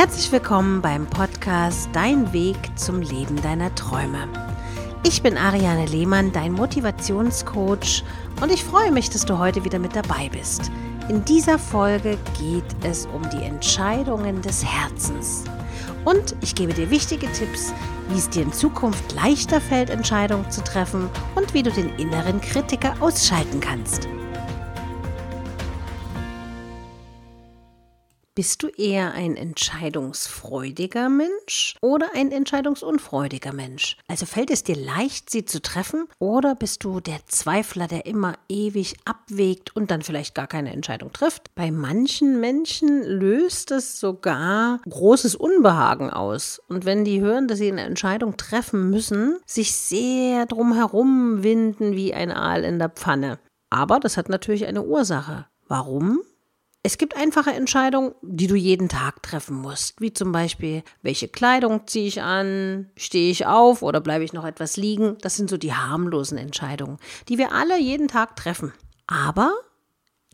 Herzlich willkommen beim Podcast Dein Weg zum Leben deiner Träume. Ich bin Ariane Lehmann, dein Motivationscoach und ich freue mich, dass du heute wieder mit dabei bist. In dieser Folge geht es um die Entscheidungen des Herzens. Und ich gebe dir wichtige Tipps, wie es dir in Zukunft leichter fällt, Entscheidungen zu treffen und wie du den inneren Kritiker ausschalten kannst. Bist du eher ein entscheidungsfreudiger Mensch oder ein entscheidungsunfreudiger Mensch? Also fällt es dir leicht, sie zu treffen oder bist du der Zweifler, der immer ewig abwägt und dann vielleicht gar keine Entscheidung trifft? Bei manchen Menschen löst es sogar großes Unbehagen aus. Und wenn die hören, dass sie eine Entscheidung treffen müssen, sich sehr drumherum winden wie ein Aal in der Pfanne. Aber das hat natürlich eine Ursache. Warum? Es gibt einfache Entscheidungen, die du jeden Tag treffen musst, wie zum Beispiel, welche Kleidung ziehe ich an, stehe ich auf oder bleibe ich noch etwas liegen. Das sind so die harmlosen Entscheidungen, die wir alle jeden Tag treffen. Aber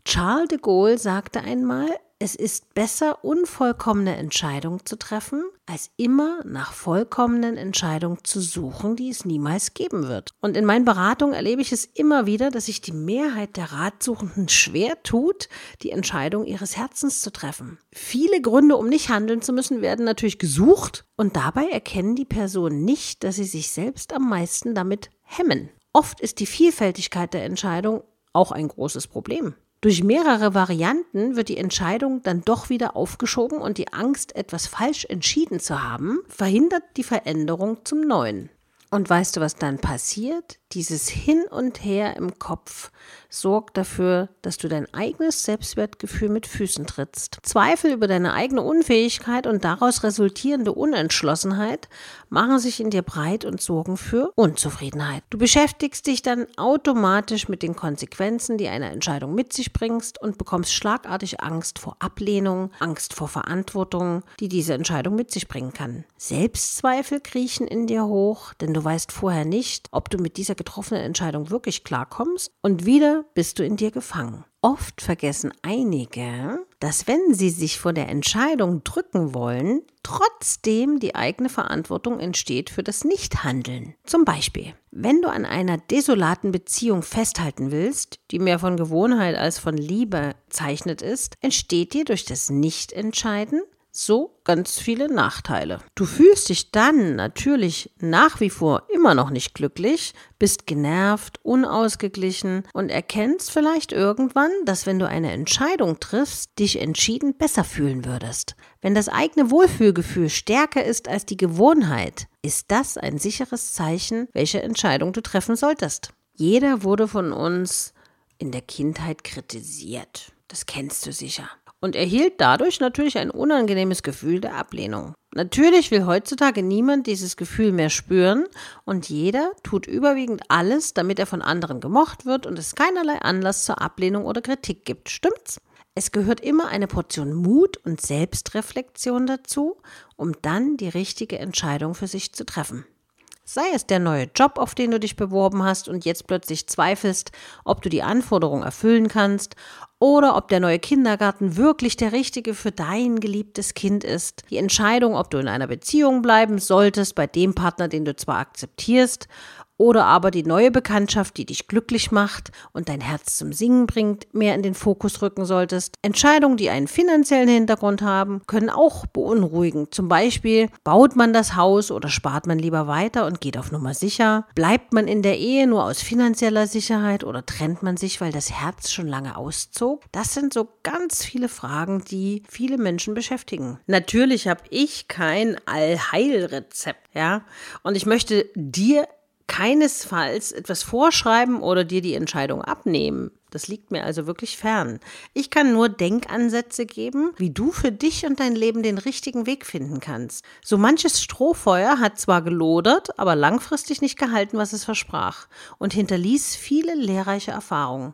Charles de Gaulle sagte einmal, es ist besser, unvollkommene Entscheidungen zu treffen, als immer nach vollkommenen Entscheidungen zu suchen, die es niemals geben wird. Und in meinen Beratungen erlebe ich es immer wieder, dass sich die Mehrheit der Ratsuchenden schwer tut, die Entscheidung ihres Herzens zu treffen. Viele Gründe, um nicht handeln zu müssen, werden natürlich gesucht und dabei erkennen die Personen nicht, dass sie sich selbst am meisten damit hemmen. Oft ist die Vielfältigkeit der Entscheidung auch ein großes Problem. Durch mehrere Varianten wird die Entscheidung dann doch wieder aufgeschoben und die Angst, etwas falsch entschieden zu haben, verhindert die Veränderung zum Neuen. Und weißt du, was dann passiert? Dieses Hin und Her im Kopf sorgt dafür, dass du dein eigenes Selbstwertgefühl mit Füßen trittst. Zweifel über deine eigene Unfähigkeit und daraus resultierende Unentschlossenheit machen sich in dir breit und sorgen für Unzufriedenheit. Du beschäftigst dich dann automatisch mit den Konsequenzen, die eine Entscheidung mit sich bringst und bekommst schlagartig Angst vor Ablehnung, Angst vor Verantwortung, die diese Entscheidung mit sich bringen kann. Selbstzweifel kriechen in dir hoch, denn du weißt vorher nicht, ob du mit dieser getroffenen Entscheidung wirklich klarkommst und wieder bist du in dir gefangen. Oft vergessen einige, dass wenn sie sich vor der Entscheidung drücken wollen, trotzdem die eigene Verantwortung entsteht für das Nichthandeln. Zum Beispiel, wenn du an einer desolaten Beziehung festhalten willst, die mehr von Gewohnheit als von Liebe zeichnet ist, entsteht dir durch das Nichtentscheiden so ganz viele Nachteile. Du fühlst dich dann natürlich nach wie vor immer noch nicht glücklich, bist genervt, unausgeglichen und erkennst vielleicht irgendwann, dass wenn du eine Entscheidung triffst, dich entschieden besser fühlen würdest. Wenn das eigene Wohlfühlgefühl stärker ist als die Gewohnheit, ist das ein sicheres Zeichen, welche Entscheidung du treffen solltest. Jeder wurde von uns in der Kindheit kritisiert. Das kennst du sicher und erhielt dadurch natürlich ein unangenehmes Gefühl der Ablehnung. Natürlich will heutzutage niemand dieses Gefühl mehr spüren und jeder tut überwiegend alles, damit er von anderen gemocht wird und es keinerlei Anlass zur Ablehnung oder Kritik gibt. Stimmt's? Es gehört immer eine Portion Mut und Selbstreflexion dazu, um dann die richtige Entscheidung für sich zu treffen. Sei es der neue Job, auf den du dich beworben hast und jetzt plötzlich zweifelst, ob du die Anforderungen erfüllen kannst, oder ob der neue Kindergarten wirklich der richtige für dein geliebtes Kind ist. Die Entscheidung, ob du in einer Beziehung bleiben solltest bei dem Partner, den du zwar akzeptierst, oder aber die neue Bekanntschaft, die dich glücklich macht und dein Herz zum Singen bringt, mehr in den Fokus rücken solltest. Entscheidungen, die einen finanziellen Hintergrund haben, können auch beunruhigen. Zum Beispiel baut man das Haus oder spart man lieber weiter und geht auf Nummer sicher? Bleibt man in der Ehe nur aus finanzieller Sicherheit oder trennt man sich, weil das Herz schon lange auszog? Das sind so ganz viele Fragen, die viele Menschen beschäftigen. Natürlich habe ich kein Allheilrezept, ja, und ich möchte dir keinesfalls etwas vorschreiben oder dir die Entscheidung abnehmen. Das liegt mir also wirklich fern. Ich kann nur Denkansätze geben, wie du für dich und dein Leben den richtigen Weg finden kannst. So manches Strohfeuer hat zwar gelodert, aber langfristig nicht gehalten, was es versprach und hinterließ viele lehrreiche Erfahrungen.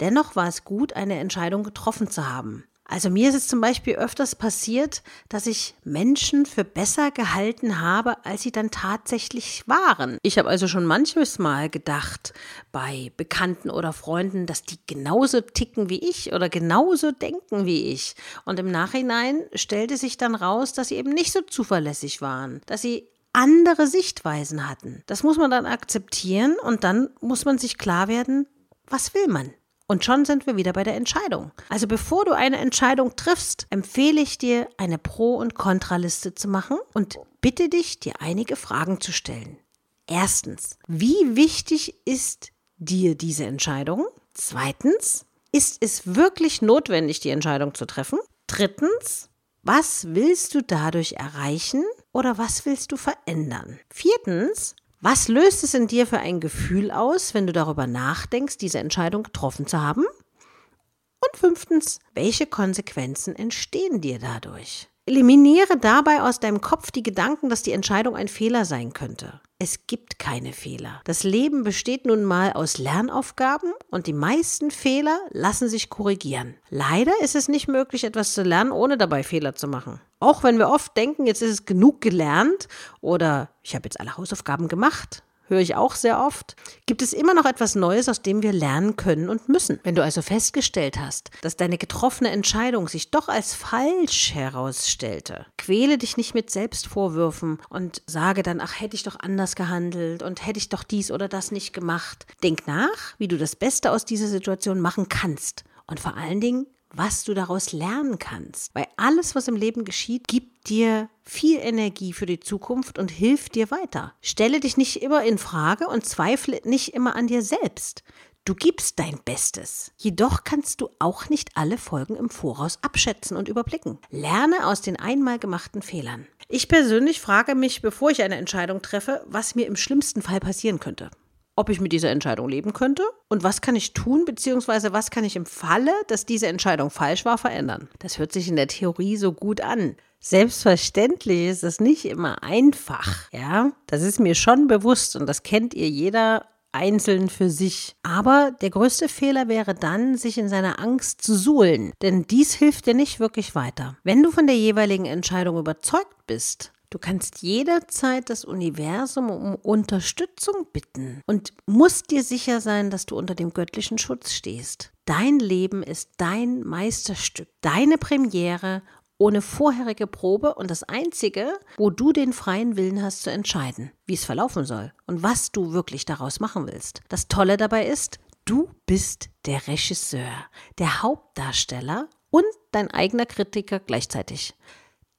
Dennoch war es gut, eine Entscheidung getroffen zu haben. Also mir ist es zum Beispiel öfters passiert, dass ich Menschen für besser gehalten habe, als sie dann tatsächlich waren. Ich habe also schon manches Mal gedacht bei Bekannten oder Freunden, dass die genauso ticken wie ich oder genauso denken wie ich. Und im Nachhinein stellte sich dann raus, dass sie eben nicht so zuverlässig waren, dass sie andere Sichtweisen hatten. Das muss man dann akzeptieren und dann muss man sich klar werden, was will man? Und schon sind wir wieder bei der Entscheidung. Also bevor du eine Entscheidung triffst, empfehle ich dir, eine Pro- und Kontraliste zu machen und bitte dich, dir einige Fragen zu stellen. Erstens, wie wichtig ist dir diese Entscheidung? Zweitens, ist es wirklich notwendig, die Entscheidung zu treffen? Drittens, was willst du dadurch erreichen oder was willst du verändern? Viertens, was löst es in dir für ein Gefühl aus, wenn du darüber nachdenkst, diese Entscheidung getroffen zu haben? Und fünftens, welche Konsequenzen entstehen dir dadurch? Eliminiere dabei aus deinem Kopf die Gedanken, dass die Entscheidung ein Fehler sein könnte. Es gibt keine Fehler. Das Leben besteht nun mal aus Lernaufgaben und die meisten Fehler lassen sich korrigieren. Leider ist es nicht möglich, etwas zu lernen, ohne dabei Fehler zu machen. Auch wenn wir oft denken, jetzt ist es genug gelernt oder ich habe jetzt alle Hausaufgaben gemacht, höre ich auch sehr oft, gibt es immer noch etwas Neues, aus dem wir lernen können und müssen. Wenn du also festgestellt hast, dass deine getroffene Entscheidung sich doch als falsch herausstellte, quäle dich nicht mit Selbstvorwürfen und sage dann, ach, hätte ich doch anders gehandelt und hätte ich doch dies oder das nicht gemacht. Denk nach, wie du das Beste aus dieser Situation machen kannst. Und vor allen Dingen, was du daraus lernen kannst. Weil alles, was im Leben geschieht, gibt dir viel Energie für die Zukunft und hilft dir weiter. Stelle dich nicht immer in Frage und zweifle nicht immer an dir selbst. Du gibst dein Bestes. Jedoch kannst du auch nicht alle Folgen im Voraus abschätzen und überblicken. Lerne aus den einmal gemachten Fehlern. Ich persönlich frage mich, bevor ich eine Entscheidung treffe, was mir im schlimmsten Fall passieren könnte ob ich mit dieser Entscheidung leben könnte und was kann ich tun, beziehungsweise was kann ich im Falle, dass diese Entscheidung falsch war, verändern. Das hört sich in der Theorie so gut an. Selbstverständlich ist es nicht immer einfach, ja. Das ist mir schon bewusst und das kennt ihr jeder einzeln für sich. Aber der größte Fehler wäre dann, sich in seiner Angst zu suhlen, denn dies hilft dir nicht wirklich weiter. Wenn du von der jeweiligen Entscheidung überzeugt bist, Du kannst jederzeit das Universum um Unterstützung bitten und musst dir sicher sein, dass du unter dem göttlichen Schutz stehst. Dein Leben ist dein Meisterstück, deine Premiere ohne vorherige Probe und das Einzige, wo du den freien Willen hast zu entscheiden, wie es verlaufen soll und was du wirklich daraus machen willst. Das Tolle dabei ist, du bist der Regisseur, der Hauptdarsteller und dein eigener Kritiker gleichzeitig.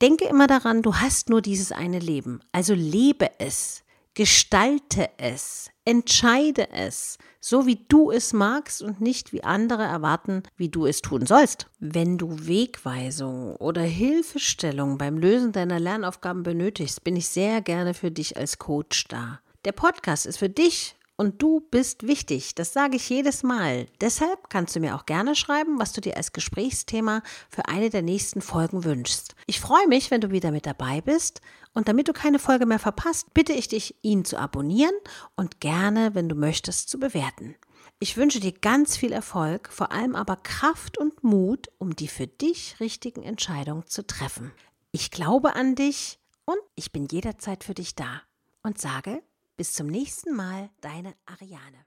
Denke immer daran, du hast nur dieses eine Leben. Also lebe es, gestalte es, entscheide es, so wie du es magst und nicht wie andere erwarten, wie du es tun sollst. Wenn du Wegweisung oder Hilfestellung beim Lösen deiner Lernaufgaben benötigst, bin ich sehr gerne für dich als Coach da. Der Podcast ist für dich und du bist wichtig. Das sage ich jedes Mal. Deshalb kannst du mir auch gerne schreiben, was du dir als Gesprächsthema für eine der nächsten Folgen wünschst. Ich freue mich, wenn du wieder mit dabei bist. Und damit du keine Folge mehr verpasst, bitte ich dich, ihn zu abonnieren und gerne, wenn du möchtest, zu bewerten. Ich wünsche dir ganz viel Erfolg, vor allem aber Kraft und Mut, um die für dich richtigen Entscheidungen zu treffen. Ich glaube an dich und ich bin jederzeit für dich da und sage bis zum nächsten Mal, deine Ariane.